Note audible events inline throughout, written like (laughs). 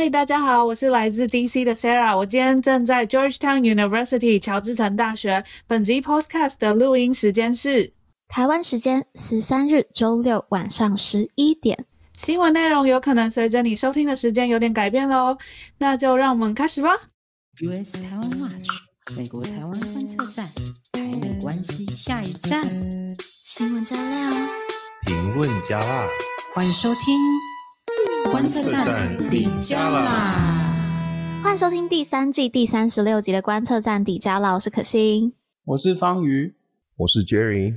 嗨，大家好，我是来自 DC 的 Sarah。我今天正在 Georgetown University 乔治城大学。本集 Podcast 的录音时间是台湾时间十三日周六晚上十一点。新闻内容有可能随着你收听的时间有点改变喽，那就让我们开始吧。US 台湾 Watch 美国台湾观测站，台美关系下一站。新闻加料，评论加辣，欢迎收听。观测站底加啦！欢迎收听第三季第三十六集的观测站底加啦！我是可心，我是方瑜，我是 Jerry。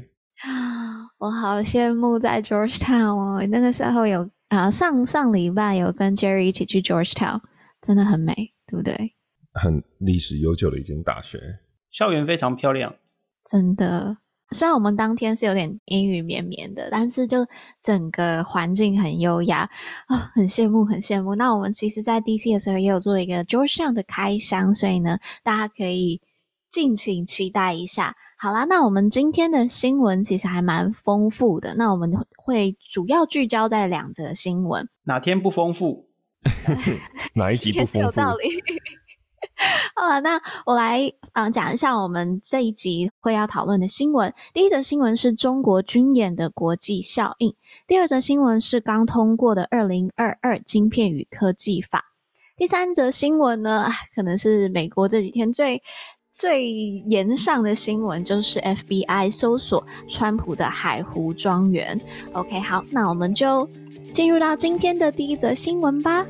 我好羡慕在 Georgetown 哦，那个时候有啊，上上礼拜有跟 Jerry 一起去 Georgetown，真的很美，对不对？很历史悠久的一间大学，校园非常漂亮，真的。虽然我们当天是有点阴雨绵绵的，但是就整个环境很优雅啊、哦，很羡慕，很羡慕。那我们其实，在 DC 的时候也有做一个 Georgetown 的开箱，所以呢，大家可以敬请期待一下。好啦，那我们今天的新闻其实还蛮丰富的，那我们会主要聚焦在两则新闻。哪天不丰富？(laughs) (laughs) 哪一集不丰富？有道理。(laughs) 好了，那我来嗯讲一下我们这一集会要讨论的新闻。第一则新闻是中国军演的国际效应，第二则新闻是刚通过的二零二二晶片与科技法，第三则新闻呢，可能是美国这几天最最炎上的新闻，就是 FBI 搜索川普的海湖庄园。OK，好，那我们就进入到今天的第一则新闻吧。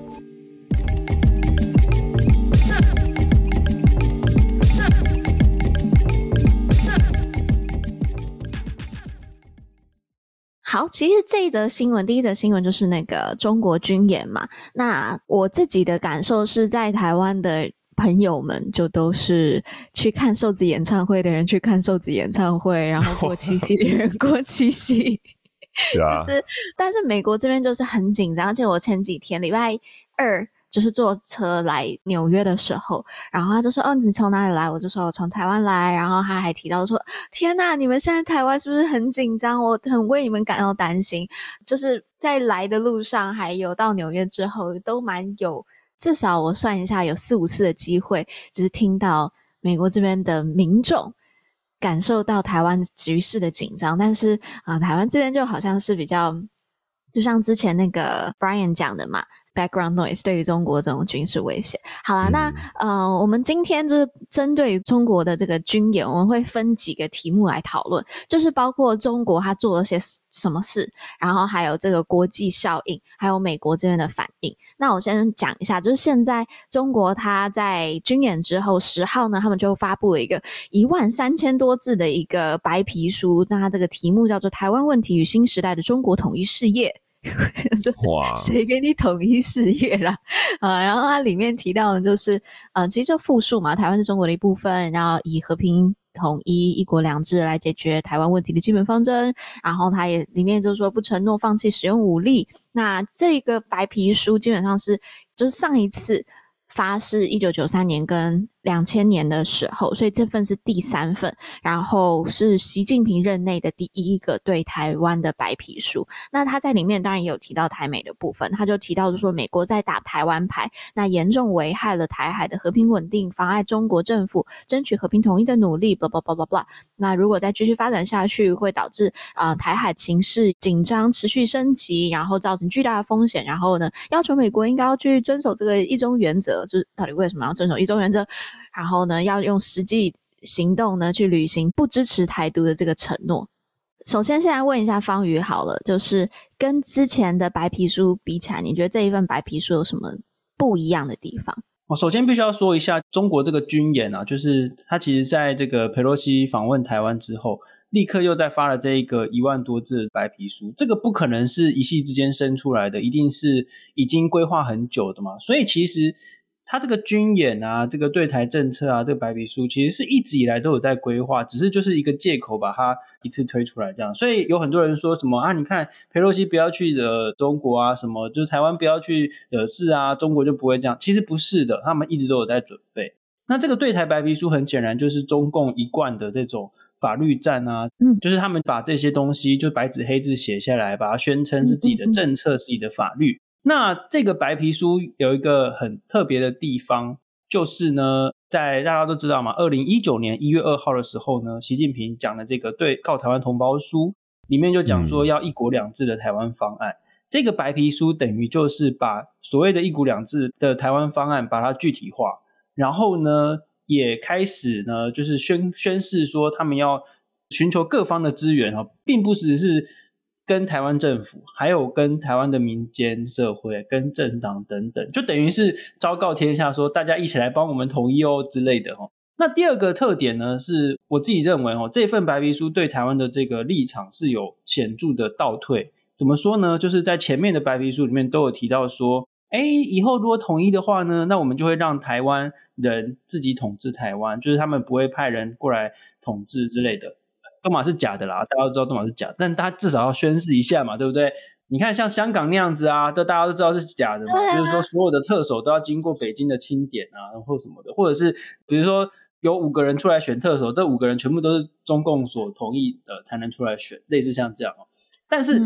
好，其实这一则新闻，第一则新闻就是那个中国军演嘛。那我自己的感受是在台湾的朋友们就都是去看瘦子演唱会的人去看瘦子演唱会，然后过七夕的人过七夕 (laughs) (laughs) 就是。但是美国这边就是很紧张，而且我前几天礼拜二。就是坐车来纽约的时候，然后他就说：“哦，你从哪里来？”我就说：“我从台湾来。”然后他还提到说：“天呐，你们现在台湾是不是很紧张？我很为你们感到担心。”就是在来的路上，还有到纽约之后，都蛮有，至少我算一下，有四五次的机会，就是听到美国这边的民众感受到台湾局势的紧张。但是啊、台湾这边就好像是比较，就像之前那个 Brian 讲的嘛。Background noise 对于中国这种军事威胁，好啦，那呃，我们今天就是针对于中国的这个军演，我们会分几个题目来讨论，就是包括中国他做了些什么事，然后还有这个国际效应，还有美国这边的反应。那我先讲一下，就是现在中国他在军演之后十号呢，他们就发布了一个一万三千多字的一个白皮书，那它这个题目叫做《台湾问题与新时代的中国统一事业》。(laughs) 哇！谁给你统一事业啦？啊，(laughs) 然后它里面提到的就是，呃，其实就复述嘛，台湾是中国的一部分，然后以和平统一、一国两制来解决台湾问题的基本方针。然后它也里面就是说不承诺放弃使用武力。那这个白皮书基本上是，就是上一次发是一九九三年跟。两千年的时候，所以这份是第三份，然后是习近平任内的第一个对台湾的白皮书。那他在里面当然也有提到台美的部分，他就提到就说美国在打台湾牌，那严重危害了台海的和平稳定，妨碍中国政府争取和平统一的努力。blah blah blah blah blah。那如果再继续发展下去，会导致啊、台海情势紧张持续升级，然后造成巨大的风险。然后呢，要求美国应该要去遵守这个一中原则，就是到底为什么要遵守一中原则？然后呢，要用实际行动呢去履行不支持台独的这个承诺。首先，现在问一下方宇好了，就是跟之前的白皮书比起来，你觉得这一份白皮书有什么不一样的地方？我首先必须要说一下，中国这个军演啊，就是他其实在这个佩洛西访问台湾之后，立刻又再发了这一个一万多字的白皮书。这个不可能是一夕之间生出来的，一定是已经规划很久的嘛。所以其实。他这个军演啊，这个对台政策啊，这个白皮书其实是一直以来都有在规划，只是就是一个借口把它一次推出来这样。所以有很多人说什么啊，你看佩洛西不要去惹中国啊，什么就是台湾不要去惹事啊，中国就不会这样。其实不是的，他们一直都有在准备。那这个对台白皮书很显然就是中共一贯的这种法律战啊，嗯，就是他们把这些东西就白纸黑字写下来，把它宣称是自己的政策、自己的法律。那这个白皮书有一个很特别的地方，就是呢，在大家都知道嘛，二零一九年一月二号的时候呢，习近平讲的这个对告台湾同胞书里面就讲说要一国两制的台湾方案。嗯、这个白皮书等于就是把所谓的一国两制的台湾方案把它具体化，然后呢，也开始呢，就是宣宣示说他们要。寻求各方的资源哈，并不只是跟台湾政府，还有跟台湾的民间社会、跟政党等等，就等于是昭告天下说，大家一起来帮我们统一哦之类的哈。那第二个特点呢，是我自己认为哦，这份白皮书对台湾的这个立场是有显著的倒退。怎么说呢？就是在前面的白皮书里面都有提到说，哎，以后如果统一的话呢，那我们就会让台湾人自己统治台湾，就是他们不会派人过来统治之类的。都马是假的啦，大家都知道都马是假的，但他至少要宣誓一下嘛，对不对？你看像香港那样子啊，都大家都知道是假的嘛，啊、就是说所有的特首都要经过北京的清点啊，或什么的，或者是比如说有五个人出来选特首，这五个人全部都是中共所同意的才能出来选，类似像这样哦。但是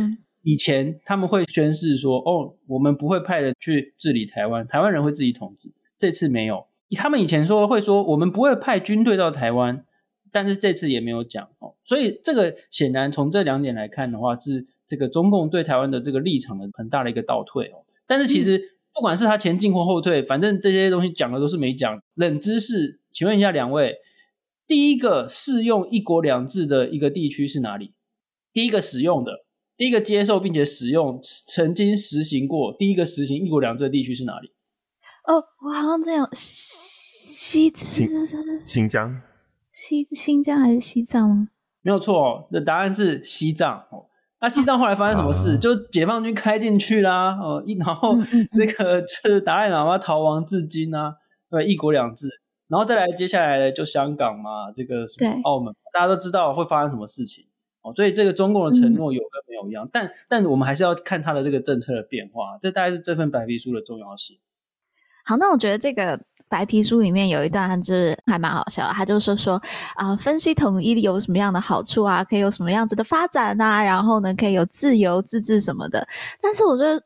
以前他们会宣誓说，哦，我们不会派人去治理台湾，台湾人会自己统治。这次没有，他们以前说会说，我们不会派军队到台湾。但是这次也没有讲哦，所以这个显然从这两点来看的话，是这个中共对台湾的这个立场的很大的一个倒退哦。但是其实不管是他前进或后退，反正这些东西讲的都是没讲。冷知识，请问一下两位，第一个适用一国两制的一个地区是哪里？第一个使用的，第一个接受并且使用，曾经实行过第一个实行一国两制的地区是哪里？哦，我好像这样，西新新疆。西新疆还是西藏吗？没有错哦，那答案是西藏哦。那西藏后来发生什么事？啊、就解放军开进去啦，哦，一然后这个就是达赖喇嘛逃亡至今啊，对，一国两制。然后再来接下来的就香港嘛，这个什么澳门，大家都知道会发生什么事情哦。所以这个中共的承诺有跟没有一样，嗯、但但我们还是要看他的这个政策的变化。这大概是这份白皮书的重要性。好，那我觉得这个。白皮书里面有一段就是还蛮好笑，他就说说啊、分析统一有什么样的好处啊，可以有什么样子的发展啊，然后呢，可以有自由自治什么的。但是我觉得，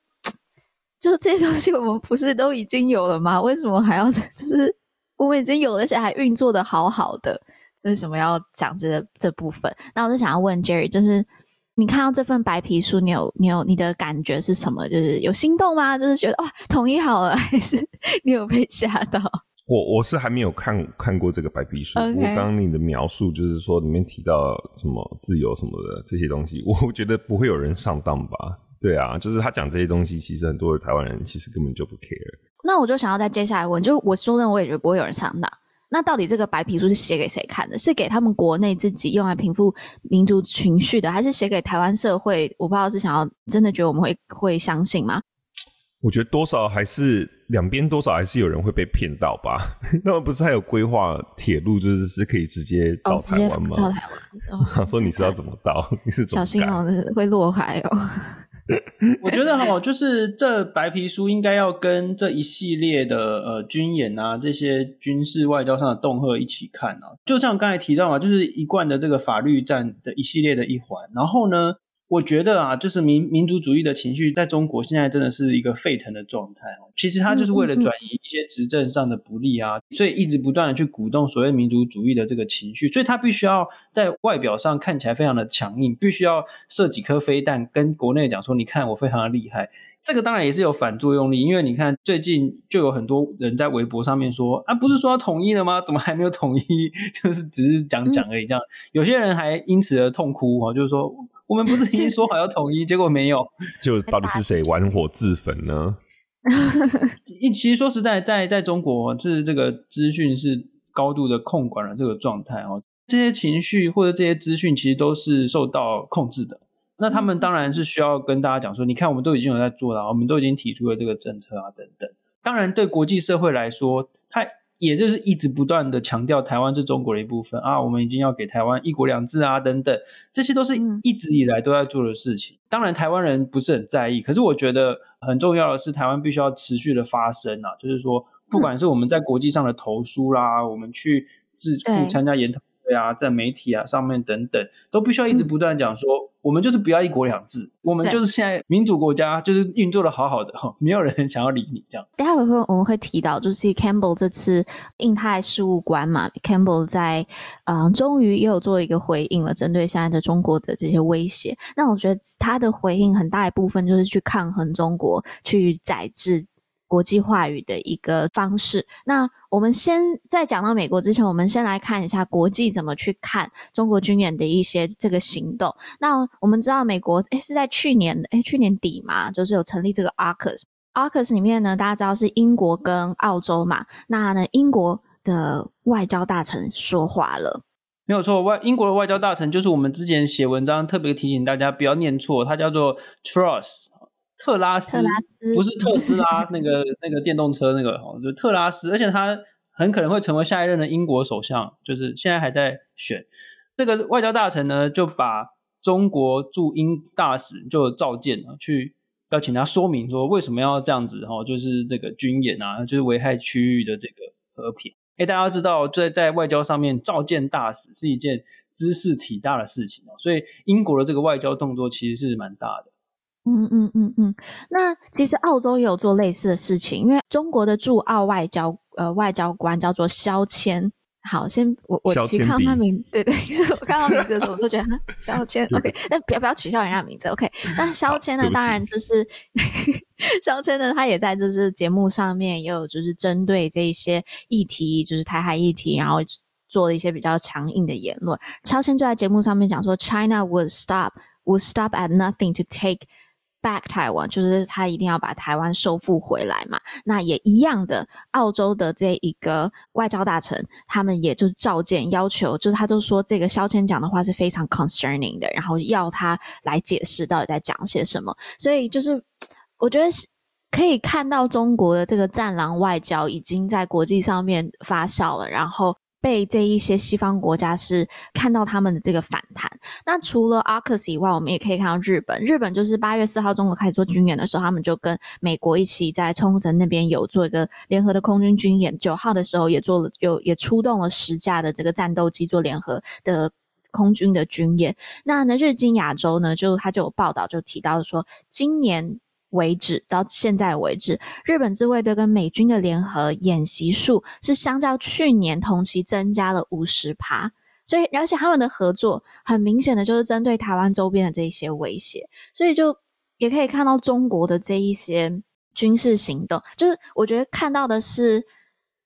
就这些东西我们不是都已经有了吗？为什么还要 (laughs) 就是我们已经有了，而且还运作的好好的，为什么要讲这这部分？那我就想要问 Jerry，就是。你看到这份白皮书，你有你有你的感觉是什么？就是有心动吗？就是觉得哇，统一好了，(laughs) 还是你有被吓到？我我是还没有看看过这个白皮书。我刚刚你的描述就是说里面提到什么自由什么的这些东西，我觉得不会有人上当吧？对啊，就是他讲这些东西，其实很多的台湾人其实根本就不 care。那我就想要再接下来问，就我说真的，我也觉得不会有人上当。那到底这个白皮书是写给谁看的？是给他们国内自己用来平复民族情绪的，还是写给台湾社会？我不知道是想要真的觉得我们会会相信吗？我觉得多少还是两边多少还是有人会被骗到吧。(laughs) 那么不是还有规划铁路，就是是可以直接到台湾吗？哦、到台湾，他、哦、(laughs) 说你是要怎么到？(laughs) 你是怎么小心哦，会落海哦。我觉得哈，就是这白皮书应该要跟这一系列的呃军演啊，这些军事外交上的恫吓一起看啊。就像刚才提到嘛，就是一贯的这个法律战的一系列的一环。然后呢，我觉得啊，就是民民族主义的情绪在中国现在真的是一个沸腾的状态哦。其实它就是为了转移一些执政上的不利啊，所以一直不断的去鼓动所谓民族主义的这个情绪，所以它必须要在外表上看起来非常的强硬，必须要射几颗飞弹跟国内讲说，你看我非常的厉害。这个当然也是有反作用力，因为你看最近就有很多人在微博上面说啊，不是说要统一了吗？怎么还没有统一？(laughs) 就是只是讲讲而已，这样有些人还因此而痛哭啊，就是说。我们不是已经说好要统一，(laughs) 结果没有，就到底是谁玩火自焚呢？(laughs) 一其实说实在，在在中国，是这个资讯是高度的控管了这个状态哦。这些情绪或者这些资讯，其实都是受到控制的。那他们当然是需要跟大家讲说，你看，我们都已经有在做了，我们都已经提出了这个政策啊，等等。当然，对国际社会来说，它。也就是一直不断的强调台湾是中国的一部分啊，我们已经要给台湾一国两制啊，等等，这些都是一直以来都在做的事情。当然，台湾人不是很在意，可是我觉得很重要的是，台湾必须要持续的发声啊，就是说，不管是我们在国际上的投书啦，我们去自参加研讨会啊，在媒体啊上面等等，都必须要一直不断讲说，我们就是不要一国两制，我们就是现在民主国家，就是运作的好好的哈，没有人想要理你这样。待会会我们会提到，就是 Campbell 这次印太事务官嘛，Campbell 在嗯、呃，终于也有做一个回应了，针对现在的中国的这些威胁。那我觉得他的回应很大一部分就是去抗衡中国，去宰制。国际话语的一个方式。那我们先在讲到美国之前，我们先来看一下国际怎么去看中国军演的一些这个行动。那我们知道美国诶是在去年诶去年底嘛，就是有成立这个 AUKUS。AUKUS 里面呢，大家知道是英国跟澳洲嘛。那呢，英国的外交大臣说话了，没有错。外英国的外交大臣就是我们之前写文章特别提醒大家不要念错，他叫做 Truss。特拉斯，特拉斯不是特斯拉 (laughs) 那个那个电动车那个，就特拉斯，而且他很可能会成为下一任的英国首相，就是现在还在选。这个外交大臣呢，就把中国驻英大使就召见了，去要请他说明说为什么要这样子哈，就是这个军演啊，就是危害区域的这个和平。哎，大家要知道，在在外交上面召见大使是一件知识体大的事情哦，所以英国的这个外交动作其实是蛮大的。嗯嗯嗯嗯，那其实澳洲也有做类似的事情，因为中国的驻澳外交呃外交官叫做肖谦。好，先我我其实看到他名，对对，(laughs) 就是我看到名字的时候，我都觉得肖谦 OK，那不要不要取笑人家名字 OK。(laughs) 那肖谦呢，当然就是肖谦呢，他也在就是节目上面也有就是针对这一些议题，就是台海议题，然后做了一些比较强硬的言论。肖谦就在节目上面讲说，China would stop would stop at nothing to take。Back Taiwan，就是他一定要把台湾收复回来嘛。那也一样的，澳洲的这一个外交大臣，他们也就是召见要求，就是他就说这个萧谦讲的话是非常 concerning 的，然后要他来解释到底在讲些什么。所以就是我觉得可以看到中国的这个战狼外交已经在国际上面发酵了，然后。被这一些西方国家是看到他们的这个反弹。那除了 AUKUS 以外，我们也可以看到日本。日本就是八月四号中国开始做军演的时候，他们就跟美国一起在冲绳那边有做一个联合的空军军演。九号的时候也做了，有也出动了十架的这个战斗机做联合的空军的军演。那呢，日经亚洲呢，就他就有报道就提到说，今年。为止，到现在为止，日本自卫队跟美军的联合演习数是相较去年同期增加了五十趴，所以而且他们的合作很明显的就是针对台湾周边的这一些威胁，所以就也可以看到中国的这一些军事行动，就是我觉得看到的是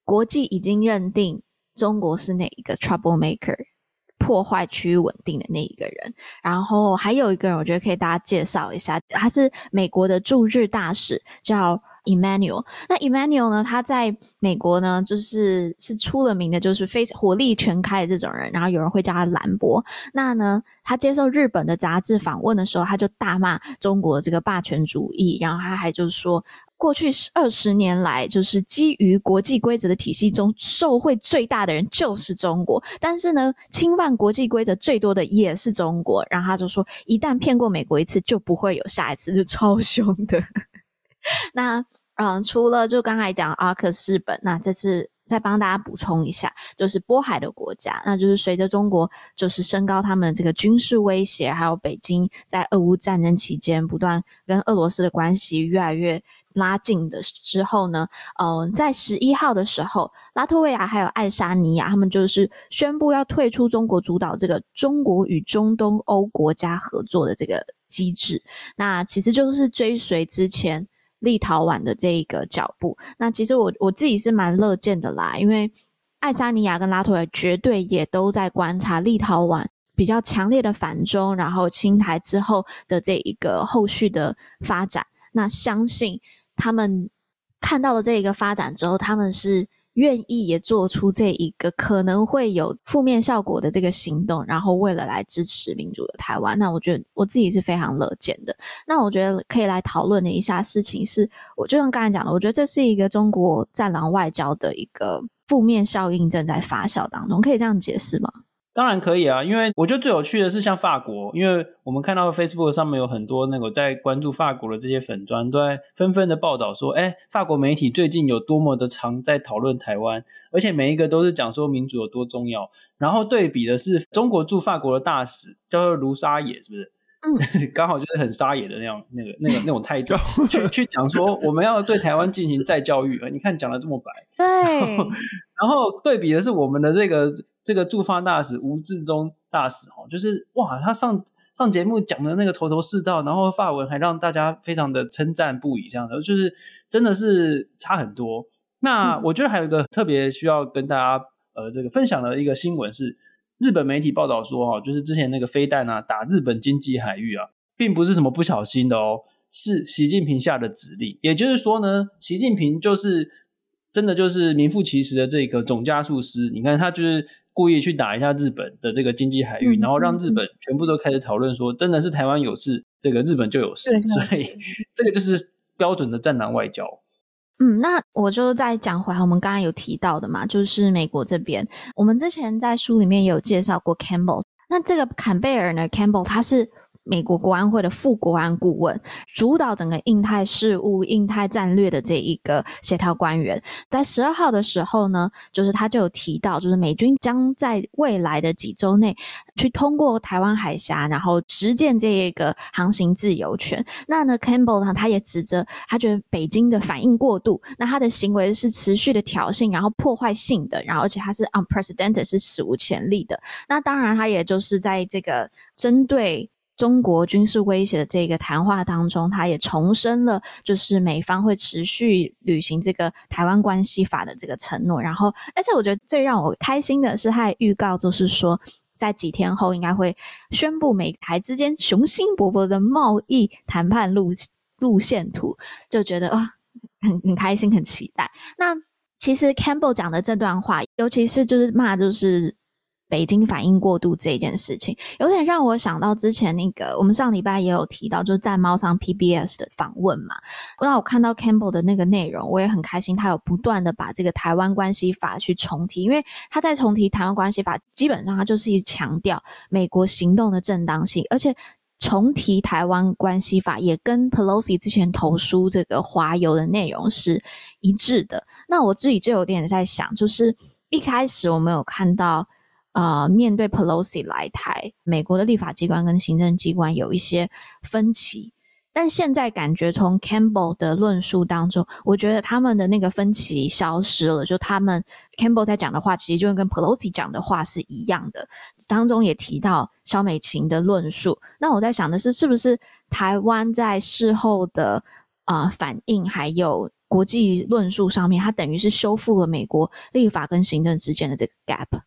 国际已经认定中国是哪一个 trouble maker。破坏区域稳定的那一个人，然后还有一个人，我觉得可以大家介绍一下，他是美国的驻日大使，叫 Emmanuel。那 Emmanuel 呢，他在美国呢，就是是出了名的，就是非常火力全开的这种人，然后有人会叫他兰博。那呢，他接受日本的杂志访问的时候，他就大骂中国这个霸权主义，然后他还就是说。过去二十年来，就是基于国际规则的体系中，受惠最大的人就是中国。但是呢，侵犯国际规则最多的也是中国。然后他就说，一旦骗过美国一次，就不会有下一次，就超凶的。(laughs) 那嗯，除了就刚才讲 AUKUS 日本，那这次再帮大家补充一下，就是波海的国家，那就是随着中国就是升高他们这个军事威胁，还有北京在俄乌战争期间不断跟俄罗斯的关系越来越。拉近的之后呢，嗯、在十一号的时候，拉脱维亚还有爱沙尼亚，他们就是宣布要退出中国主导这个中国与中东欧国家合作的这个机制。那其实就是追随之前立陶宛的这一个脚步。那其实我我自己是蛮乐见的啦，因为爱沙尼亚跟拉脱维亚绝对也都在观察立陶宛比较强烈的反中，然后清台之后的这一个后续的发展。那相信。他们看到了这一个发展之后，他们是愿意也做出这一个可能会有负面效果的这个行动，然后为了来支持民主的台湾，那我觉得我自己是非常乐见的。那我觉得可以来讨论的一下事情是，我就像刚才讲的，我觉得这是一个中国战狼外交的一个负面效应正在发酵当中，可以这样解释吗？当然可以啊，因为我觉得最有趣的是像法国，因为我们看到 Facebook 上面有很多那个在关注法国的这些粉砖，都在纷纷的报道说，哎，法国媒体最近有多么的常在讨论台湾，而且每一个都是讲说民主有多重要。然后对比的是中国驻法国的大使叫做卢沙野，是不是？嗯，(laughs) 刚好就是很沙野的那样那个那个那种态度，去去讲说我们要对台湾进行再教育。你看讲的这么白，对。然后，然后对比的是我们的这个这个驻法大使吴志忠大使哦，就是哇，他上上节目讲的那个头头是道，然后发文还让大家非常的称赞不已，这样的就是真的是差很多。那我觉得还有一个特别需要跟大家呃这个分享的一个新闻是，日本媒体报道说哈，就是之前那个飞弹啊打日本经济海域啊，并不是什么不小心的哦，是习近平下的指令。也就是说呢，习近平就是真的就是名副其实的这个总加速师。你看他就是故意去打一下日本的这个经济海域，然后让日本全部都开始讨论说，真的是台湾有事，这个日本就有事。所以这个就是标准的战狼外交。嗯，那我就再讲回，我们刚刚有提到的嘛，就是美国这边，我们之前在书里面也有介绍过 Campbell，那这个坎贝尔呢，Campbell 他是。美国国安会的副国安顾问，主导整个印太事务、印太战略的这一个协调官员，在十二号的时候呢，就是他就有提到，就是美军将在未来的几周内去通过台湾海峡，然后实践这一个航行自由权。那呢，Campbell 呢，他也指责他觉得北京的反应过度，那他的行为是持续的挑衅，然后破坏性的，然后而且他是 unprecedented，是史无前例的。那当然，他也就是在这个针对。中国军事威胁的这个谈话当中，他也重申了，就是美方会持续履行这个台湾关系法的这个承诺。然后，而且我觉得最让我开心的是，他还预告就是说，在几天后应该会宣布美台之间雄心勃勃的贸易谈判路路线图，就觉得啊、很很开心，很期待。那其实 Campbell 讲的这段话，尤其是就是骂就是。北京反应过度这一件事情，有点让我想到之前那个，我们上礼拜也有提到，就是在猫上 PBS 的访问嘛。那我看到 Campbell 的那个内容，我也很开心，他有不断的把这个台湾关系法去重提，因为他在重提台湾关系法，基本上他就是强调美国行动的正当性，而且重提台湾关系法也跟 Pelosi 之前投书这个华邮的内容是一致的。那我自己就有点在想，就是一开始我们有看到。呃，面对 Pelosi 来台，美国的立法机关跟行政机关有一些分歧，但现在感觉从 Campbell 的论述当中，我觉得他们的那个分歧消失了。就他们 Campbell 在讲的话，其实就跟 Pelosi 讲的话是一样的。当中也提到萧美琴的论述。那我在想的是，是不是台湾在事后的啊、反应，还有国际论述上面，它等于是修复了美国立法跟行政之间的这个 gap。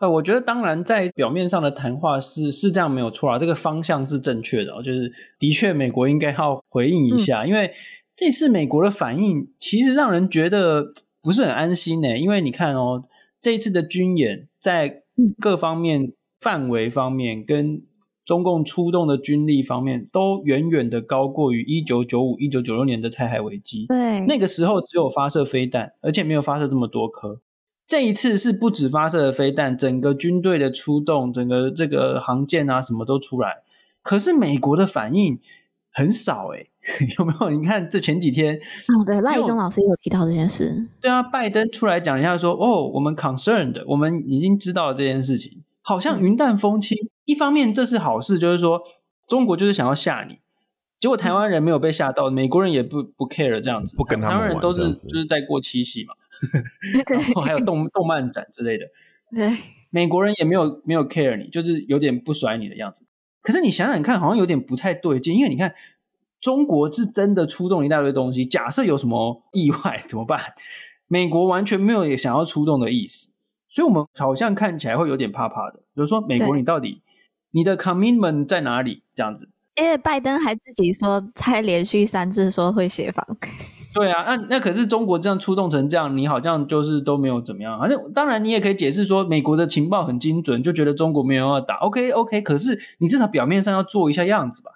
呃，我觉得当然在表面上的谈话是是这样没有错啊，这个方向是正确的哦，就是的确美国应该要回应一下，嗯，因为这次美国的反应其实让人觉得不是很安心呢，因为你看哦，这一次的军演在各方面范围方面跟中共出动的军力方面都远远的高过于一九九五、一九九六年的台海危机，对，那个时候只有发射飞弹，而且没有发射这么多颗。这一次是不止发射了飞弹，整个军队的出动，整个这个航舰啊，什么都出来。可是美国的反应很少，欸，诶 (laughs) 有没有？你看这前几天，哦，对，赖以忠老师有提到这件事。对啊，拜登出来讲一下说，哦，我们 concerned，我们已经知道了这件事情，好像云淡风轻。嗯。一方面这是好事，就是说中国就是想要吓你。结果台湾人没有被吓到，美国人也不不 care 这样子，不跟他们，台湾人都是就是在过七夕嘛，(laughs) 然后还有动动漫展之类的，(laughs) 对，美国人也没有没有 care 你，就是有点不甩你的样子。可是你想想看，好像有点不太对劲，因为你看中国是真的出动一大堆东西，假设有什么意外 (laughs) 怎么办？美国完全没有也想要出动的意思，所以我们好像看起来会有点怕怕的。比如说美国，你到底你的 commitment 在哪里？这样子。因为拜登还自己说，才连续三次说会协防。对啊，那那可是中国这样出动成这样，你好像就是都没有怎么样。反正当然你也可以解释说，美国的情报很精准，就觉得中国没有要打。OK OK，可是你至少表面上要做一下样子吧。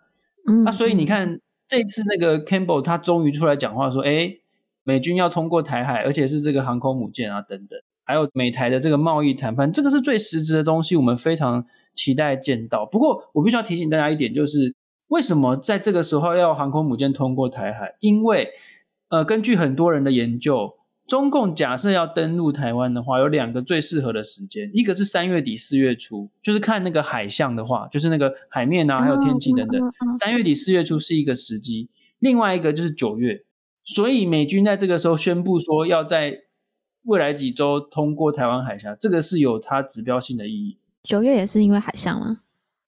嗯，那所以你看这次那个 Campbell 他终于出来讲话说，哎，美军要通过台海，而且是这个航空母舰啊等等，还有美台的这个贸易谈判，这个是最实质的东西，我们非常期待见到。不过我必须要提醒大家一点，就是。为什么在这个时候要航空母舰通过台海？因为，呃，根据很多人的研究，中共假设要登陆台湾的话，有两个最适合的时间，一个是三月底四月初，就是看那个海象的话，就是那个海面啊，还有天气等等。三月底四月初是一个时机，另外一个就是九月。所以美军在这个时候宣布说要在未来几周通过台湾海峡，这个是有它指标性的意义。九月也是因为海象吗？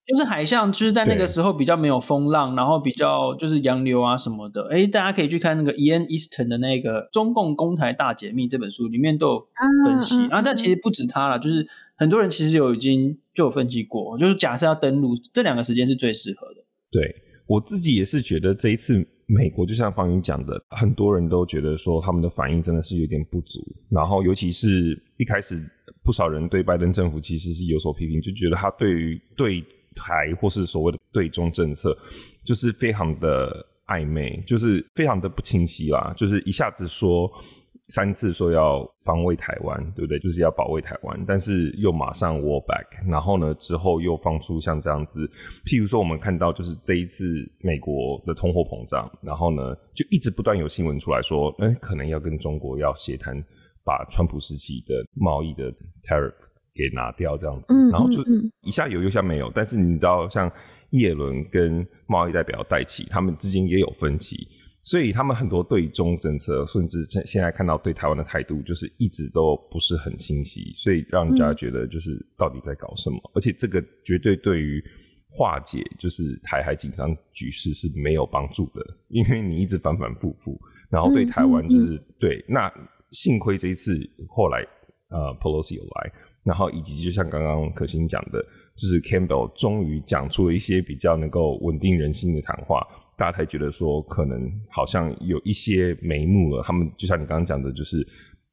就是海象，就是在那个时候比较没有风浪，然后比较就是洋流啊什么的。哎，大家可以去看那个 Ian Easton 的那个《中共攻台大解密》这本书，里面都有分析。然后、啊，但其实不止他了，就是很多人其实有已经就有分析过，就是假设要登陆，这两个时间是最适合的。对，我自己也是觉得这一次美国就像方云讲的，很多人都觉得说他们的反应真的是有点不足，然后尤其是一开始不少人对拜登政府其实是有所批评，就觉得他对于对。台或是所谓的对中政策，就是非常的暧昧，就是非常的不清晰啦。就是一下子说三次说要防卫台湾，对不对？就是要保卫台湾，但是又马上 war back，然后呢之后又放出像这样子，譬如说我们看到就是这一次美国的通货膨胀，然后呢就一直不断有新闻出来说，哎，可能要跟中国要协谈，把川普时期的贸易的 tariff。给拿掉这样子，然后就一下有，一下没有。但是你知道，像叶伦跟贸易代表戴奇，他们之间也有分歧，所以他们很多对中政策，甚至现现在看到对台湾的态度，就是一直都不是很清晰，所以让人家觉得就是到底在搞什么。而且这个绝对对于化解就是台海紧张局势是没有帮助的，因为你一直反反复复，然后对台湾就是对。那幸亏这一次后来呃，Pelosi 有来。然后以及就像刚刚可心讲的，就是 Campbell 终于讲出了一些比较能够稳定人心的谈话，大家才觉得说可能好像有一些眉目了。他们就像你刚刚讲的，就是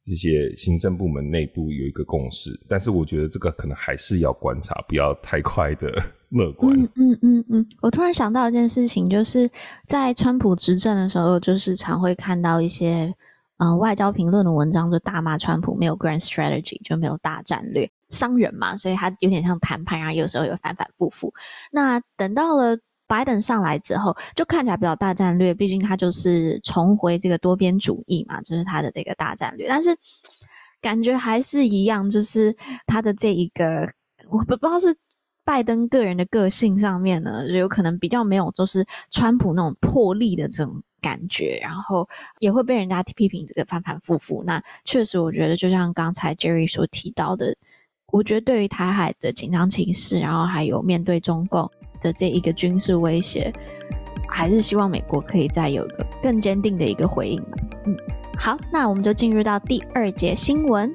这些行政部门内部有一个共识，但是我觉得这个可能还是要观察，不要太快的乐观。嗯嗯嗯嗯，我突然想到一件事情，就是在川普执政的时候，就是常会看到一些。嗯、呃，外交评论的文章就大骂川普没有 grand strategy，就没有大战略。商人嘛，所以他有点像谈判然后，有时候有反反复复。那等到了拜登上来之后，就看起来比较大战略，毕竟他就是重回这个多边主义嘛，就是他的这个大战略。但是感觉还是一样，就是他的这一个，我不不知道是拜登个人的个性上面呢，就有可能比较没有，就是川普那种魄力的这种。感觉，然后也会被人家批评这个反反复复。那确实，我觉得就像刚才 Jerry 所提到的，我觉得对于台海的紧张情势，然后还有面对中共的这一个军事威胁，还是希望美国可以再有一个更坚定的一个回应。嗯，好，那我们就进入到第二节新闻。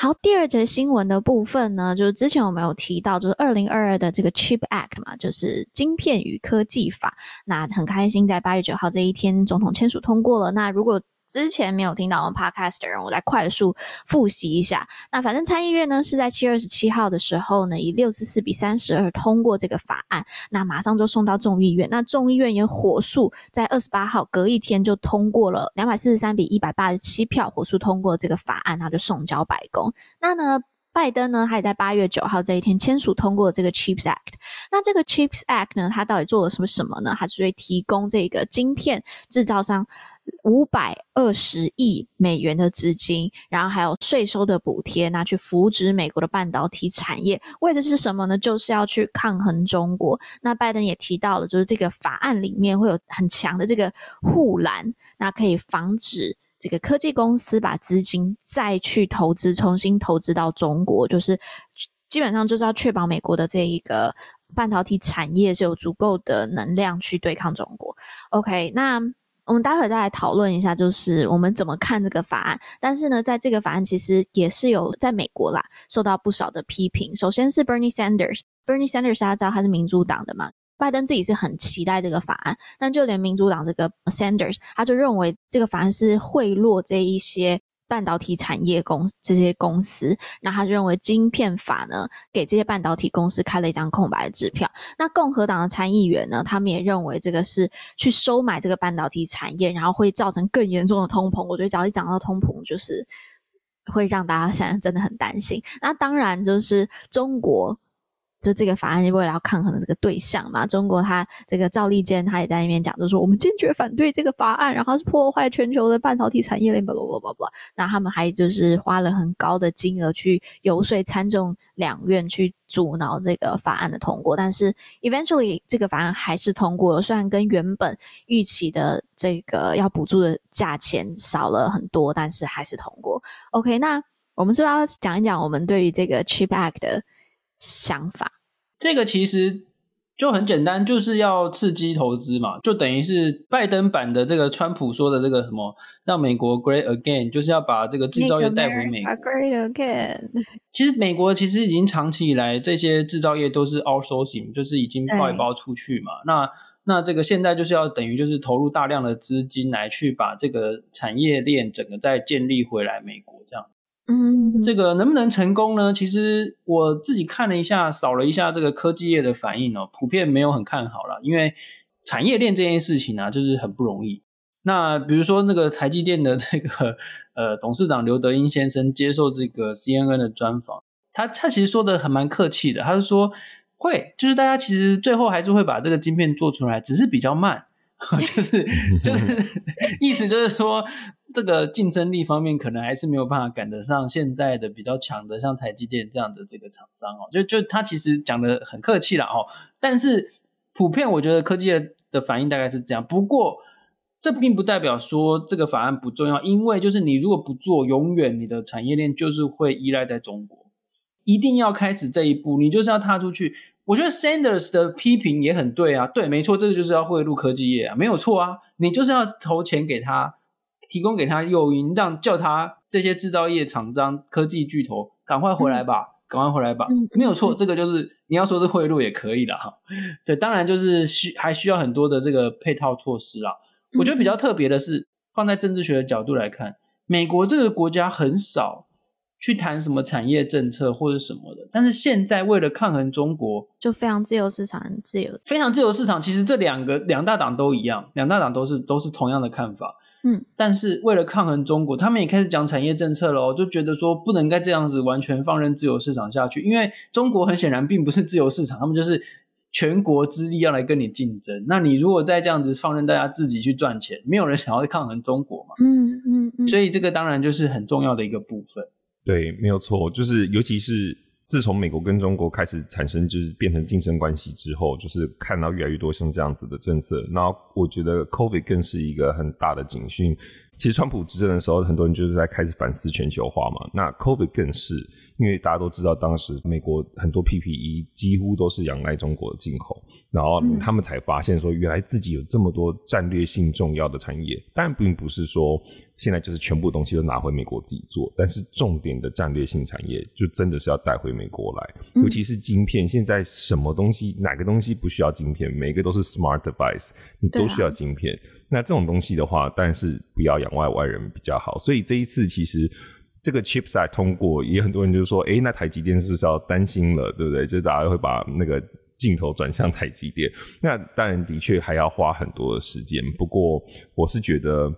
好，第二则新闻的部分呢，就是之前我们有提到，就是二零二二的这个 Chip Act 嘛，就是晶片与科技法。那很开心，在八月九号这一天，总统签署通过了。那如果之前没有听到我们 Podcast 的人，我来快速复习一下。那反正参议院呢是在七月二十七号的时候呢，以六十四比三十二通过这个法案，那马上就送到众议院。那众议院也火速在二十八号隔一天就通过了两百四十三比一百八十七票，火速通过这个法案，那就送交白宫。那呢，拜登呢，他也在八月九号这一天签署通过这个 Chips Act。那这个 Chips Act 呢，它到底做了什么什么呢？它是会提供这个晶片制造商。五百二十亿美元的资金，然后还有税收的补贴，拿去扶植美国的半导体产业，为的是什么呢？就是要去抗衡中国。那拜登也提到了，就是这个法案里面会有很强的这个护栏，那可以防止这个科技公司把资金再去投资，重新投资到中国，就是基本上就是要确保美国的这一个半导体产业是有足够的能量去对抗中国。OK，那。我们待会再来讨论一下，就是我们怎么看这个法案。但是呢，在这个法案其实也是有在美国啦，受到不少的批评。首先是 Bernie Sanders，Bernie Sanders 大家知道他是民主党的嘛，拜登自己是很期待这个法案，但就连民主党这个 Sanders，他就认为这个法案是贿赂这一些。半导体产业公这些公司，那他就认为晶片法呢，给这些半导体公司开了一张空白的支票。那共和党的参议员呢，他们也认为这个是去收买这个半导体产业，然后会造成更严重的通膨。我觉得只要一讲到通膨，就是会让大家现在真的很担心。那当然就是中国就这个法案为了要抗衡的这个对象嘛，中国他这个赵立坚他也在那边讲，就是说我们坚决反对这个法案，然后是破坏全球的半导体产业链，巴拉巴拉巴拉。那他们还就是花了很高的金额去游说参众两院去阻挠这个法案的通过，但是 eventually 这个法案还是通过了，虽然跟原本预期的这个要补助的价钱少了很多，但是还是通过。OK，那我们是不是要讲一讲我们对于这个 Chip Act 的？想法，这个其实就很简单，就是要刺激投资嘛，就等于是拜登版的这个川普说的这个什么，让美国 great again，就是要把这个制造业带回美国。great again。(laughs) 其实美国其实已经长期以来这些制造业都是 outsourcing，就是已经外包出去嘛。那那这个现在就是要等于就是投入大量的资金来去把这个产业链整个再建立回来美国这样。嗯，这个能不能成功呢？其实我自己看了一下，扫了一下这个科技业的反应哦，普遍没有很看好啦。因为产业链这件事情啊，就是很不容易。那比如说那个台积电的这个呃董事长刘德英先生接受这个 CNN 的专访，他他其实说的还蛮客气的，他是说会，就是大家其实最后还是会把这个晶片做出来，只是比较慢。(laughs) 就是 (laughs) 就是意思就是说，这个竞争力方面可能还是没有办法赶得上现在的比较强的，像台积电这样的这个厂商哦。就就他其实讲的很客气了哦，但是普遍我觉得科技的的反应大概是这样。不过这并不代表说这个法案不重要，因为就是你如果不做，永远你的产业链就是会依赖在中国。一定要开始这一步，你就是要踏出去。我觉得 Sanders 的批评也很对啊，对，没错，这个就是要贿赂科技业啊，没有错啊，你就是要投钱给他，提供给他诱因，让叫他这些制造业厂商、科技巨头赶快回来吧，赶、嗯、快回来吧，没有错，这个就是你要说是贿赂也可以了哈。(laughs) 对，当然就是需还需要很多的这个配套措施啊。我觉得比较特别的是，放在政治学的角度来看，美国这个国家很少。去谈什么产业政策或者什么的，但是现在为了抗衡中国，就非常自由市场，很自由，非常自由市场。其实这两个两大党都一样，两大党都是都是同样的看法。嗯，但是为了抗衡中国，他们也开始讲产业政策了，就觉得说不能该这样子完全放任自由市场下去，因为中国很显然并不是自由市场，他们就是全国之力要来跟你竞争。那你如果再这样子放任大家自己去赚钱，没有人想要 (laughs) 抗衡中国嘛？嗯嗯嗯，所以这个当然就是很重要的一个部分。对，没有错，就是尤其是自从美国跟中国开始产生就是变成竞争关系之后，就是看到越来越多像这样子的政策，那我觉得 COVID 更是一个很大的警讯。其实川普执政的时候，很多人就是在开始反思全球化嘛，那 COVID 更是。因为大家都知道，当时美国很多 PPE 几乎都是仰赖中国的进口，然后他们才发现说，原来自己有这么多战略性重要的产业。当然，并不是说现在就是全部东西都拿回美国自己做，但是重点的战略性产业就真的是要带回美国来。尤其是晶片，现在什么东西，哪个东西不需要晶片？每个都是 smart device，你都需要晶片。那这种东西的话，但是不要仰外外人比较好。所以这一次其实。这个 CHIPS Act 通过，也很多人就说，诶，那台积电是不是要担心了，对不对？就大家会把那个镜头转向台积电。那当然的确还要花很多的时间。不过我是觉得，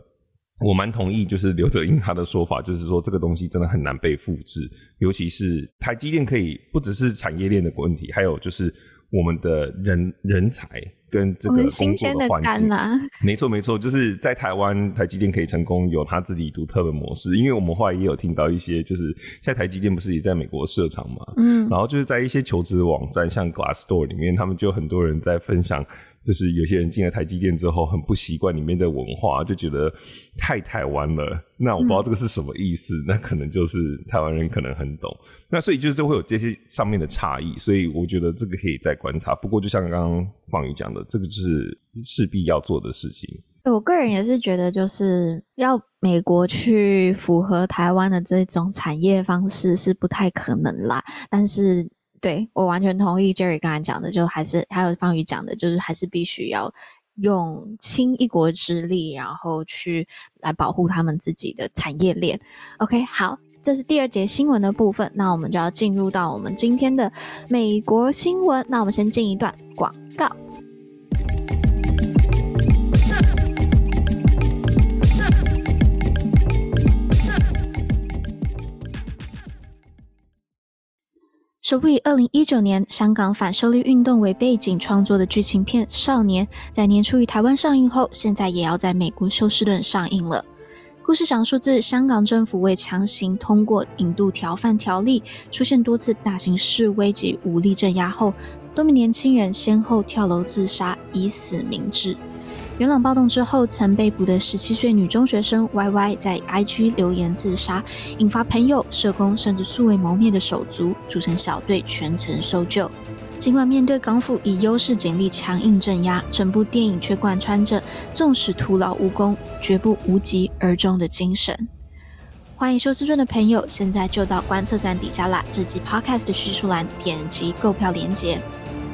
我蛮同意，就是刘德英他的说法，就是说这个东西真的很难被复制，尤其是台积电可以不只是产业链的问题，还有就是。我们的人人才跟这个工作的环境，(laughs) 没错没错，就是在台湾台积电可以成功，有它自己独特的模式。因为我们后来也有听到一些，就是现在台积电不是也在美国设厂嘛，嗯，然后就是在一些求职网站，像 Glassdoor 里面，他们就很多人在分享。就是有些人进了台积电之后，很不习惯里面的文化，就觉得太台湾了。那我不知道这个是什么意思，嗯、那可能就是台湾人可能很懂。那所以就是会有这些上面的差异，所以我觉得这个可以再观察。不过就像刚刚方宇讲的，这个就是势必要做的事情。我个人也是觉得，就是要美国去符合台湾的这种产业方式是不太可能啦。但是。对，我完全同意 Jerry 刚才讲的，就还是还有方宇讲的，就是还是必须要用倾一国之力，然后去来保护他们自己的产业链。OK，好，这是第二节新闻的部分，那我们就要进入到我们今天的美国新闻。那我们先进一段广告。首部以二零一九年香港反修例运动为背景创作的剧情片《少年》，在年初于台湾上映后，现在也要在美国休斯顿上映了。故事讲述自香港政府为强行通过引渡逃犯条例，出现多次大型示威及武力镇压后，多名年轻人先后跳楼自杀，以死明志。元朗暴动之后，曾被捕的十七岁女中学生 Y Y 在 IG 留言自杀，引发朋友、社工甚至素未谋面的手足组成小队全程搜救。尽管面对港府以优势警力强硬镇压，整部电影却贯穿着纵使徒劳无功，绝不无疾而终的精神。欢迎休斯顿的朋友，现在就到观测站底下啦！这集 Podcast 的叙述栏点击购票链接，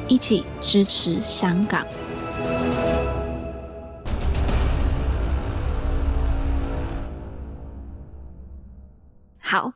一起支持香港。好，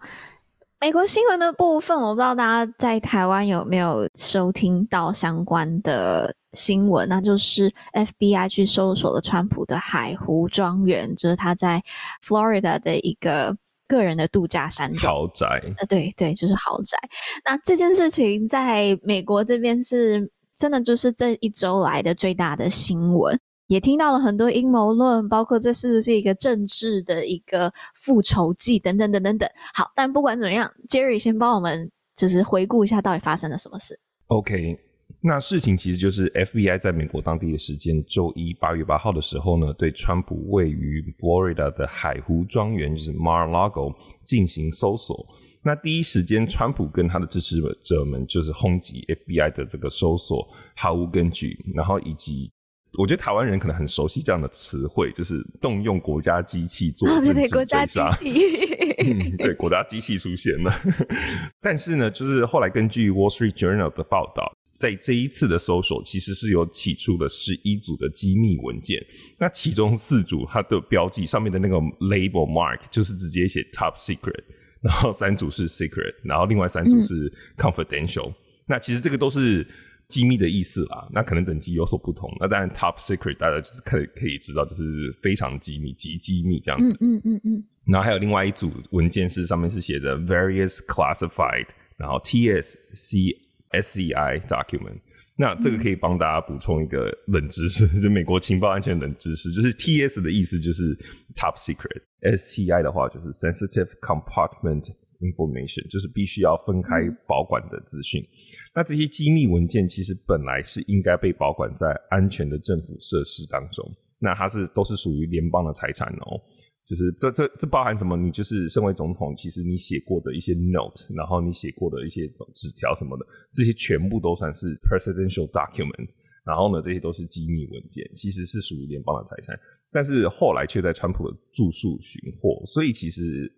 美国新闻的部分，我不知道大家在台湾有没有收听到相关的新闻，那就是 FBI 去搜索了川普的海湖庄园，就是他在 Florida 的一个个人的度假山庄豪宅。呃，对对，就是豪宅。那这件事情在美国这边是真的，就是这一周来的最大的新闻。也听到了很多阴谋论，包括这是不是一个政治的一个复仇记等等等等等。好，但不管怎么样，Jerry 先帮我们就是回顾一下到底发生了什么事。OK，那事情其实就是 FBI 在美国当地的时间周一八月八号的时候呢，对川普位于 Florida 的海湖庄园就是 Mar-a-Lago 进行搜索。那第一时间，川普跟他的支持者们就是轰击 FBI 的这个搜索毫无根据，然后以及。我觉得台湾人可能很熟悉这样的词汇，就是动用国家机器做政治追杀。国家机器，(laughs) 对，国家机器出现了。(laughs) 但是呢，就是后来根据 Wall Street Journal 的报道，在这一次的搜索，其实是有起出的十一组的机密文件。那其中四组它的标记上面的那个 label mark 就是直接写 Top Secret，然后三组是 Secret，然后另外三组是 Confidential。嗯、那其实这个都是。机密的意思啦，那可能等级有所不同。那当然，top secret 大家就是可以可以知道，就是非常机密、极机密这样子。嗯嗯嗯嗯。然后还有另外一组文件是上面是写着 various classified，然后 TSC SCI document。那这个可以帮大家补充一个冷知识，嗯、就美国情报安全冷知识，就是 TS 的意思就是 top secret，SCI 的话就是 sensitive compartment information，就是必须要分开保管的资讯。嗯那这些机密文件其实本来是应该被保管在安全的政府设施当中，那它是都是属于联邦的财产哦。就是这这这包含什么？你就是身为总统，其实你写过的一些 note，然后你写过的一些纸条什么的，这些全部都算是 presidential document。然后呢，这些都是机密文件，其实是属于联邦的财产。但是后来却在川普的住宿寻获，所以其实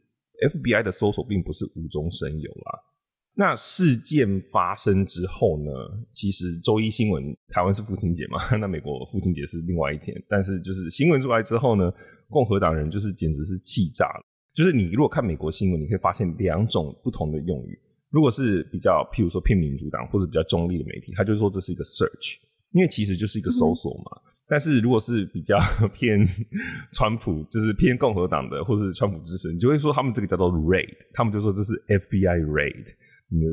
FBI 的搜索并不是无中生有啦。那事件发生之后呢？其实周一新闻，台湾是父亲节嘛，(laughs) 那美国父亲节是另外一天。但是就是新闻出来之后呢，共和党人就是简直是气炸了。就是你如果看美国新闻，你可以发现两种不同的用语。如果是比较，譬如说偏民主党或者比较中立的媒体，他就说这是一个 search，因为其实就是一个搜索嘛。但是如果是比较偏川普，就是偏共和党的或者是川普支持，你就会说他们这个叫做 raid，他们就说这是 FBI raid。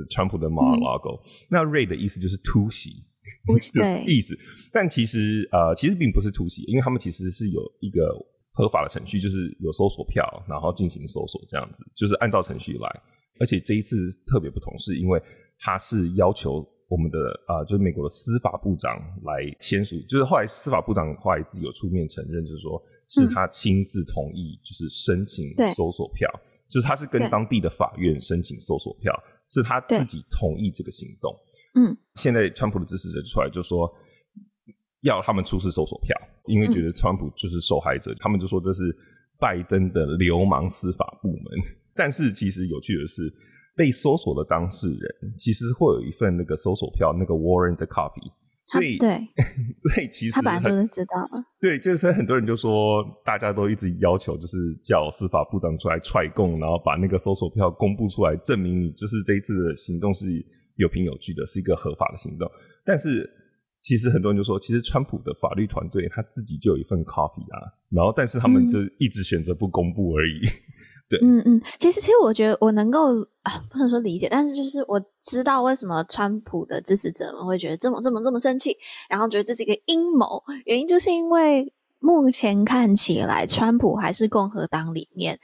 川普的 Mar-a-Lago，嗯、那 raid 的意思就是突袭，(laughs) 对意思。但其实呃，其实并不是突袭，因为他们其实是有一个合法的程序，就是有搜索票，然后进行搜索这样子，就是按照程序来。而且这一次特别不同，是因为他是要求我们的啊、呃，就是美国的司法部长来签署，就是后来司法部长后来自己有出面承认，就是说是他亲自同意，就是申请搜索票，嗯、就是他是跟当地的法院申请搜索票。是他自己同意这个行动。嗯，现在川普的支持者出来就说要他们出示搜索票，因为觉得川普就是受害者。嗯、他们就说这是拜登的流氓司法部门。(laughs) 但是其实有趣的是，被搜索的当事人其实会有一份那个搜索票，那个 warrant copy。所以对，(laughs) 所以其实他本来就是知道了。对，就是很多人就说，大家都一直要求，就是叫司法部长出来踹供，然后把那个搜索票公布出来，证明你就是这一次的行动是有凭有据的，是一个合法的行动。但是其实很多人就说，其实川普的法律团队他自己就有一份 copy 啊，然后但是他们就一直选择不公布而已。嗯嗯嗯，其实其实我觉得我能够啊，不能说理解，但是就是我知道为什么川普的支持者们会觉得这么这么这么生气，然后觉得这是一个阴谋，原因就是因为目前看起来，川普还是共和党里面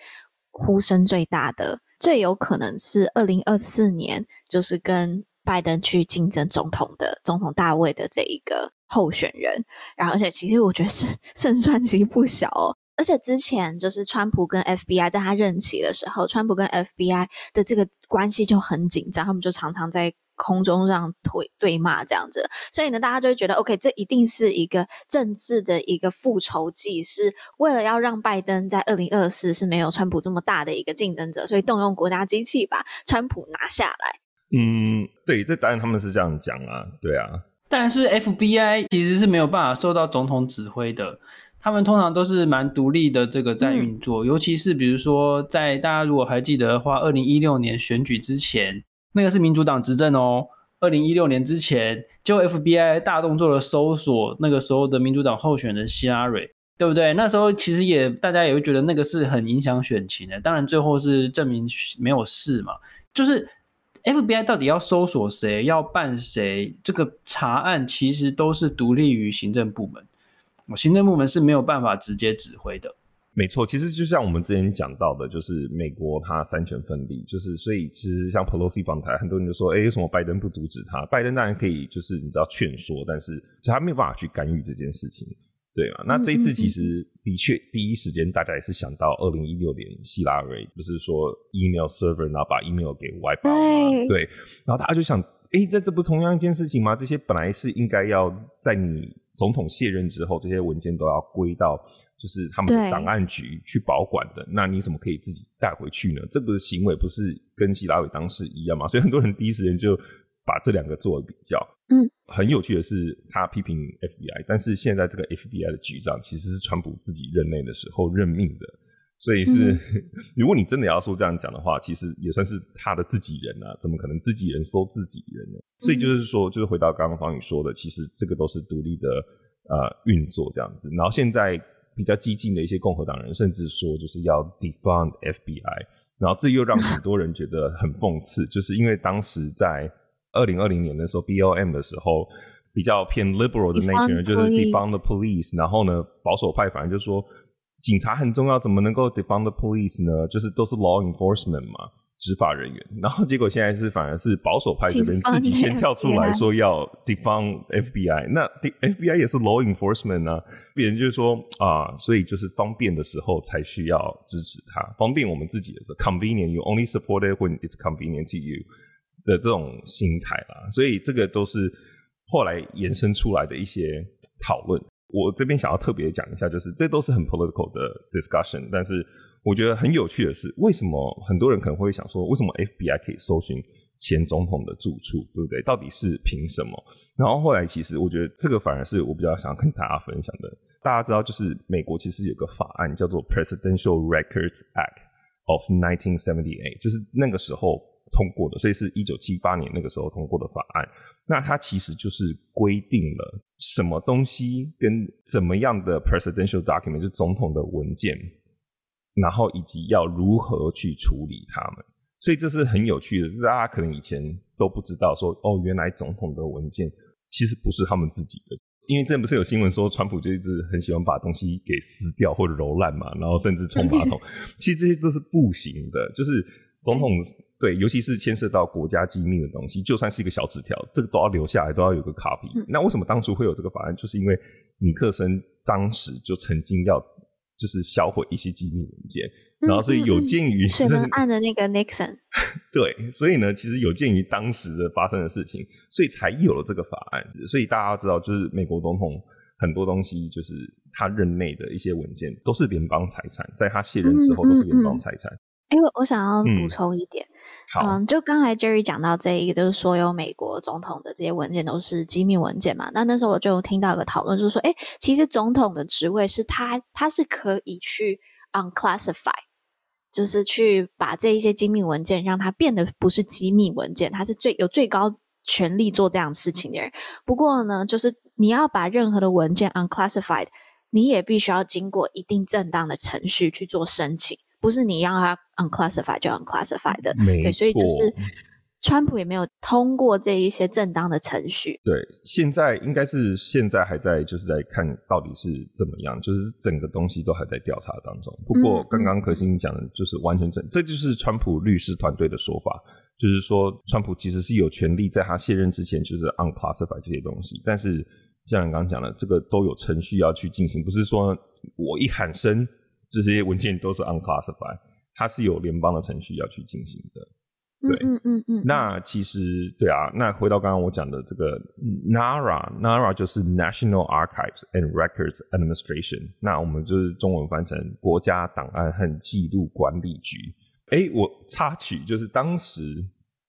呼声最大的，最有可能是二零二四年就是跟拜登去竞争总统的总统大位的这一个候选人，然后而且其实我觉得是胜算其实不小哦。而且之前就是川普跟 FBI 在他任期的时候，川普跟 FBI 的这个关系就很紧张，他们就常常在空中让腿对骂这样子。所以呢，大家就会觉得，OK，这一定是一个政治的一个复仇计，是为了要让拜登在二零二四是没有川普这么大的一个竞争者，所以动用国家机器把川普拿下来。嗯，对，这当然他们是这样讲啊，对啊。但是 FBI 其实是没有办法受到总统指挥的。他们通常都是蛮独立的，这个在运作，嗯、尤其是比如说，在大家如果还记得的话，二零一六年选举之前，那个是民主党执政哦。二零一六年之前，就 FBI 大动作的搜索那个时候的民主党候选人希拉蕊，对不对？那时候其实也大家也会觉得那个是很影响选情的。当然最后是证明没有事嘛。就是 FBI 到底要搜索谁，要办谁，这个查案其实都是独立于行政部门。行政部门是没有办法直接指挥的。没错，其实就像我们之前讲到的，就是美国它三权分立，就是所以其实像 Pelosi 访台，很多人就说，哎，为什么拜登不阻止他？拜登当然可以，就是你知道劝说，但是就他没有办法去干预这件事情，对啊，那这一次其实的确第一时间大家也是想到二零一六年希拉蕊，不是说 email server 然后把 email 给 wipe out 吗？对，然后大家就想，哎，这这不同样一件事情吗？这些本来是应该要在你。总统卸任之后，这些文件都要归到就是他们的档案局去保管的。那你怎么可以自己带回去呢？这个行为不是跟希拉里当时一样吗？所以很多人第一时间就把这两个做了比较。嗯，很有趣的是，他批评 FBI，但是现在这个 FBI 的局长其实是川普自己任内的时候任命的。所以是，嗯、(laughs) 如果你真的要说这样讲的话，其实也算是他的自己人啊，怎么可能自己人收自己人呢？所以就是说，就是回到刚刚方宇说的，其实这个都是独立的呃运作这样子。然后现在比较激进的一些共和党人，甚至说就是要 defund FBI，然后这又让很多人觉得很讽刺，就是因为当时在二零二零年的时候，BOM 的时候，比较偏 liberal 的那群人就是 defund the police，然后呢保守派反而就说。警察很重要，怎么能够 defund the police 呢？就是都是 law enforcement 嘛，执法人员。然后结果现在是反而是保守派这边自己先跳出来说要 defund FBI，那 FBI 也是 law enforcement 啊。别人就是说啊，所以就是方便的时候才需要支持他，方便我们自己的时候，convenient you only support it when it's convenient to you 的这种心态啦。所以这个都是后来延伸出来的一些讨论。我这边想要特别讲一下，就是这都是很 political 的 discussion，但是我觉得很有趣的是，为什么很多人可能会想说，为什么 FBI 可以搜寻前总统的住处，对不对？到底是凭什么？然后后来其实我觉得这个反而是我比较想要跟大家分享的。大家知道，就是美国其实有个法案叫做 Presidential Records Act of 1978，就是那个时候通过的，所以是一九七八年那个时候通过的法案。那它其实就是规定了什么东西跟怎么样的 presidential document，就是总统的文件，然后以及要如何去处理它们。所以这是很有趣的，就是大家可能以前都不知道说，哦，原来总统的文件其实不是他们自己的，因为这不是有新闻说川普就一直很喜欢把东西给撕掉或者揉烂嘛，然后甚至冲马桶，(laughs) 其实这些都是不行的，就是。总统对，尤其是牵涉到国家机密的东西，就算是一个小纸条，这个都要留下来，都要有个 copy。嗯、那为什么当初会有这个法案？就是因为尼克森当时就曾经要就是销毁一些机密文件，嗯、然后所以有鉴于水门 (laughs) 案的那个 Nixon，(laughs) 对，所以呢，其实有鉴于当时的发生的事情，所以才有了这个法案。所以大家知道，就是美国总统很多东西，就是他任内的一些文件都是联邦财产，在他卸任之后都是联邦财产。嗯嗯嗯因为我想要补充一点，嗯，嗯，就刚才 Jerry 讲到这一个，就是所有美国总统的这些文件都是机密文件嘛。那那时候我就听到一个讨论，就是说，哎，其实总统的职位是他，他是可以去 unclassify，就是去把这一些机密文件让它变得不是机密文件，他是最有最高权力做这样的事情的人。不过呢，就是你要把任何的文件 unclassified，你也必须要经过一定正当的程序去做申请。不是你让他 unclassified 就 unclassified 的。对，所以就是。川普也没有通过这一些正当的程序。对，现在应该是现在还在就是在看到底是怎么样，就是整个东西都还在调查当中。不过刚刚可心讲的就是完全正，这就是川普律师团队的说法，就是说川普其实是有权利在他卸任之前就是 unclassify 这些东西，但是像你刚刚讲的，这个都有程序要去进行，不是说我一喊声这些文件都是 unclassified，它是有联邦的程序要去进行的。对，嗯嗯嗯，那其实对啊，那回到刚刚我讲的这个 NARA，NARA 就是 National Archives and Records Administration，那我们就是中文翻成国家档案和记录管理局。哎，我插曲就是当时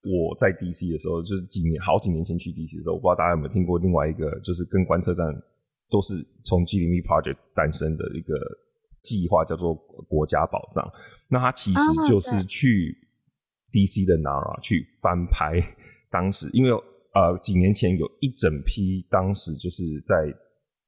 我在 DC 的时候，就是几年好几年前去 DC 的时候，我不知道大家有没有听过另外一个，就是跟观测站都是从 G0 Project 诞生的一个计划，叫做国家宝藏。那它其实就是去。DC 的 NARA 去翻拍，(laughs) 当时因为呃几年前有一整批，当时就是在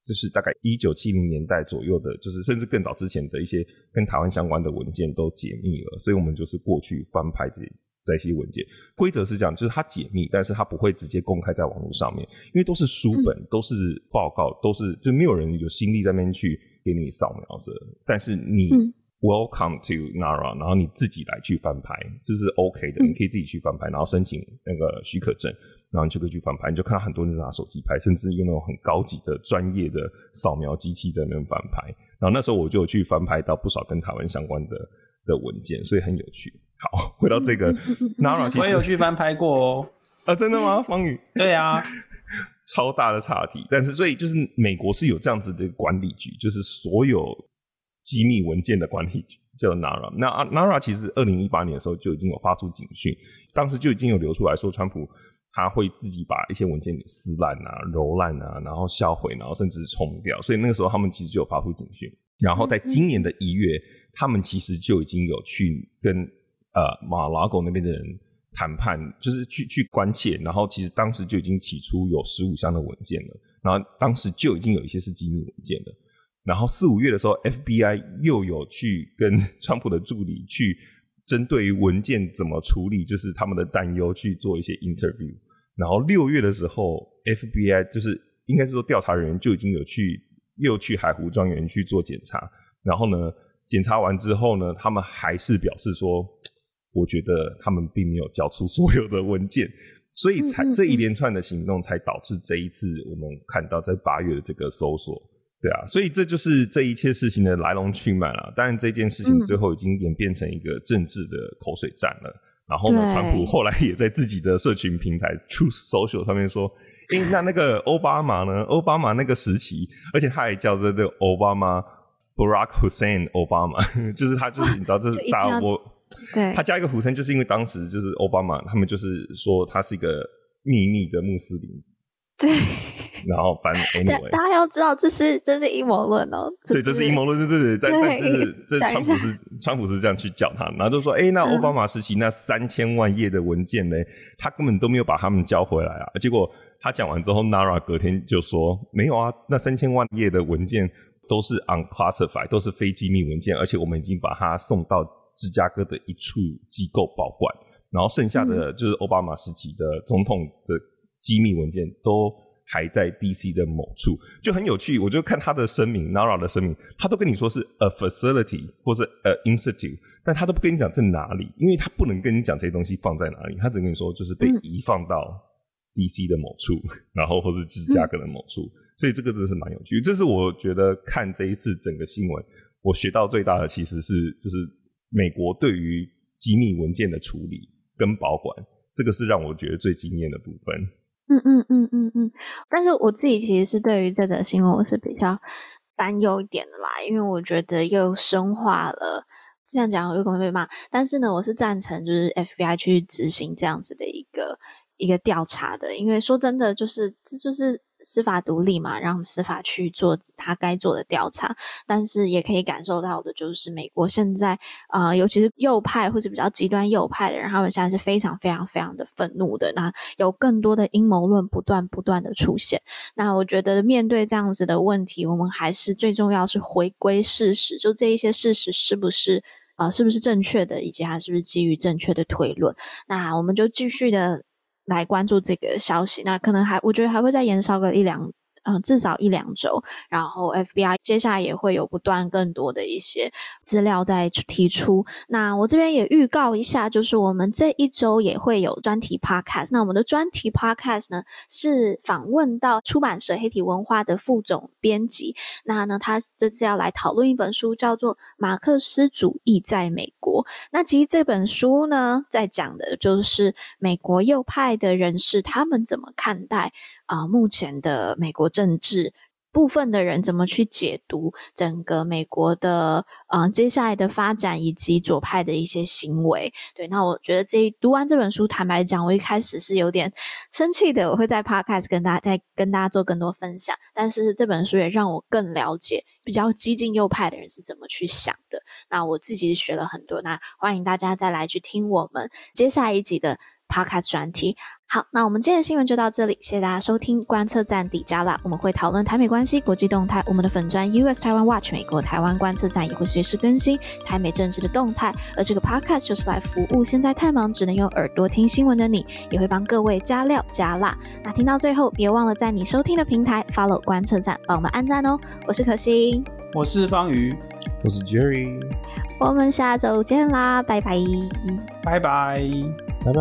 就是大概一九七零年代左右的，就是甚至更早之前的一些跟台湾相关的文件都解密了，所以我们就是过去翻拍这这些文件。规则是这样，就是它解密，但是它不会直接公开在网络上面，因为都是书本，嗯、都是报告，都是就没有人有心力在那边去给你扫描着，但是你。嗯 Welcome to NARA，然后你自己来去翻拍，这、就是 OK 的，你可以自己去翻拍，然后申请那个许可证，然后你就可以去翻拍。你就看到很多人拿手机拍，甚至用那种很高级的专业的扫描机器在那边翻拍。然后那时候我就有去翻拍到不少跟台湾相关的的文件，所以很有趣。好，回到这个 (laughs) NARA，我也有去翻拍过哦。啊，真的吗？方宇？对啊，超大的差题。但是所以就是美国是有这样子的管理局，就是所有。机密文件的管理局叫 NARA，那 NARA 其实二零一八年的时候就已经有发出警讯，当时就已经有流出来说，川普他会自己把一些文件给撕烂啊、揉烂啊，然后销毁，然后甚至冲掉。所以那个时候他们其实就有发出警讯。然后在今年的一月，他们其实就已经有去跟呃马拉狗那边的人谈判，就是去去关切。然后其实当时就已经起出有十五箱的文件了，然后当时就已经有一些是机密文件了。然后四五月的时候，FBI 又有去跟 (laughs) 川普的助理去针对于文件怎么处理，就是他们的担忧去做一些 interview。然后六月的时候，FBI 就是应该是说调查人员就已经有去又去海湖庄园去做检查。然后呢，检查完之后呢，他们还是表示说，我觉得他们并没有交出所有的文件，所以才这一连串的行动才导致这一次我们看到在八月的这个搜索。对啊，所以这就是这一切事情的来龙去脉了。当然，这件事情最后已经演变成一个政治的口水战了。嗯、然后呢，川普后来也在自己的社群平台 Truth Social 上面说：“诶，那那个奥巴马呢？奥巴马那个时期，而且他还叫做这个奥巴马 Barack Hussein Obama，(laughs) 就是他就是你知道这是大我 (laughs) 对他加一个 Hussein，就是因为当时就是奥巴马他们就是说他是一个秘密的穆斯林。”对。然后反正 (laughs) anyway，大家要知道这是这是阴谋论哦。对，这是阴谋论，对对对。但但就是这川普是川普是这样去叫他，然后就说：“哎，那奥巴马时期那三千万页的文件呢？他根本都没有把他们交回来啊。”结果他讲完之后，NARA 隔天就说：“没有啊，那三千万页的文件都是 unclassified，都是非机密文件，而且我们已经把它送到芝加哥的一处机构保管。然后剩下的就是奥巴马时期的总统的机密文件都。”还在 DC 的某处，就很有趣。我就看他的声明，NARA 的声明，他都跟你说是 a facility 或是 a institute，但他都不跟你讲在哪里，因为他不能跟你讲这些东西放在哪里，他只跟你说就是被移放到 DC 的某处，嗯、然后或是芝加哥的某处。所以这个真的是蛮有趣。这是我觉得看这一次整个新闻，我学到最大的其实是就是美国对于机密文件的处理跟保管，这个是让我觉得最惊艳的部分。嗯嗯嗯嗯嗯，但是我自己其实是对于这则新闻我是比较担忧一点的啦，因为我觉得又深化了，这样讲有可能会被骂，但是呢，我是赞成就是 FBI 去执行这样子的一个一个调查的，因为说真的，就是这就是。司法独立嘛，让司法去做他该做的调查，但是也可以感受到的就是，美国现在啊、尤其是右派或者比较极端右派的人，他们现在是非常非常非常的愤怒的。那有更多的阴谋论不断不断的出现。那我觉得面对这样子的问题，我们还是最重要是回归事实，就这一些事实是不是呃是不是正确的，以及它是不是基于正确的推论。那我们就继续的来关注这个消息。那可能还我觉得还会再延烧个一两。嗯，至少一两周，然后 FBI 接下来也会有不断更多的一些资料在提出。那我这边也预告一下，就是我们这一周也会有专题 Podcast。那我们的专题 Podcast 呢，是访问到出版社黑体文化的副总编辑。那呢，他这次要来讨论一本书，叫做《马克思主义在美国》。那其实这本书呢，在讲的就是美国右派的人士他们怎么看待。啊、目前的美国政治部分的人怎么去解读整个美国的呃接下来的发展以及左派的一些行为？对，那我觉得这读完这本书，坦白讲，我一开始是有点生气的。我会在 Podcast 跟大家再跟大家做更多分享，但是这本书也让我更了解比较激进右派的人是怎么去想的。那我自己学了很多，那欢迎大家再来去听我们接下来一集的。Podcast 专题，好，那我们今天的新闻就到这里，谢谢大家收听观测站底加啦。我们会讨论台美关系、国际动态，我们的粉专 US Taiwan Watch 美国台湾观测站也会随时更新台美政治的动态。而这个 Podcast 就是来服务现在太忙只能用耳朵听新闻的你，也会帮各位加料加辣。那听到最后，别忘了在你收听的平台 Follow 观测站，帮我们按赞哦。我是可心，我是方瑜，我是 Jerry，我们下周见啦，拜拜，拜拜。拜拜。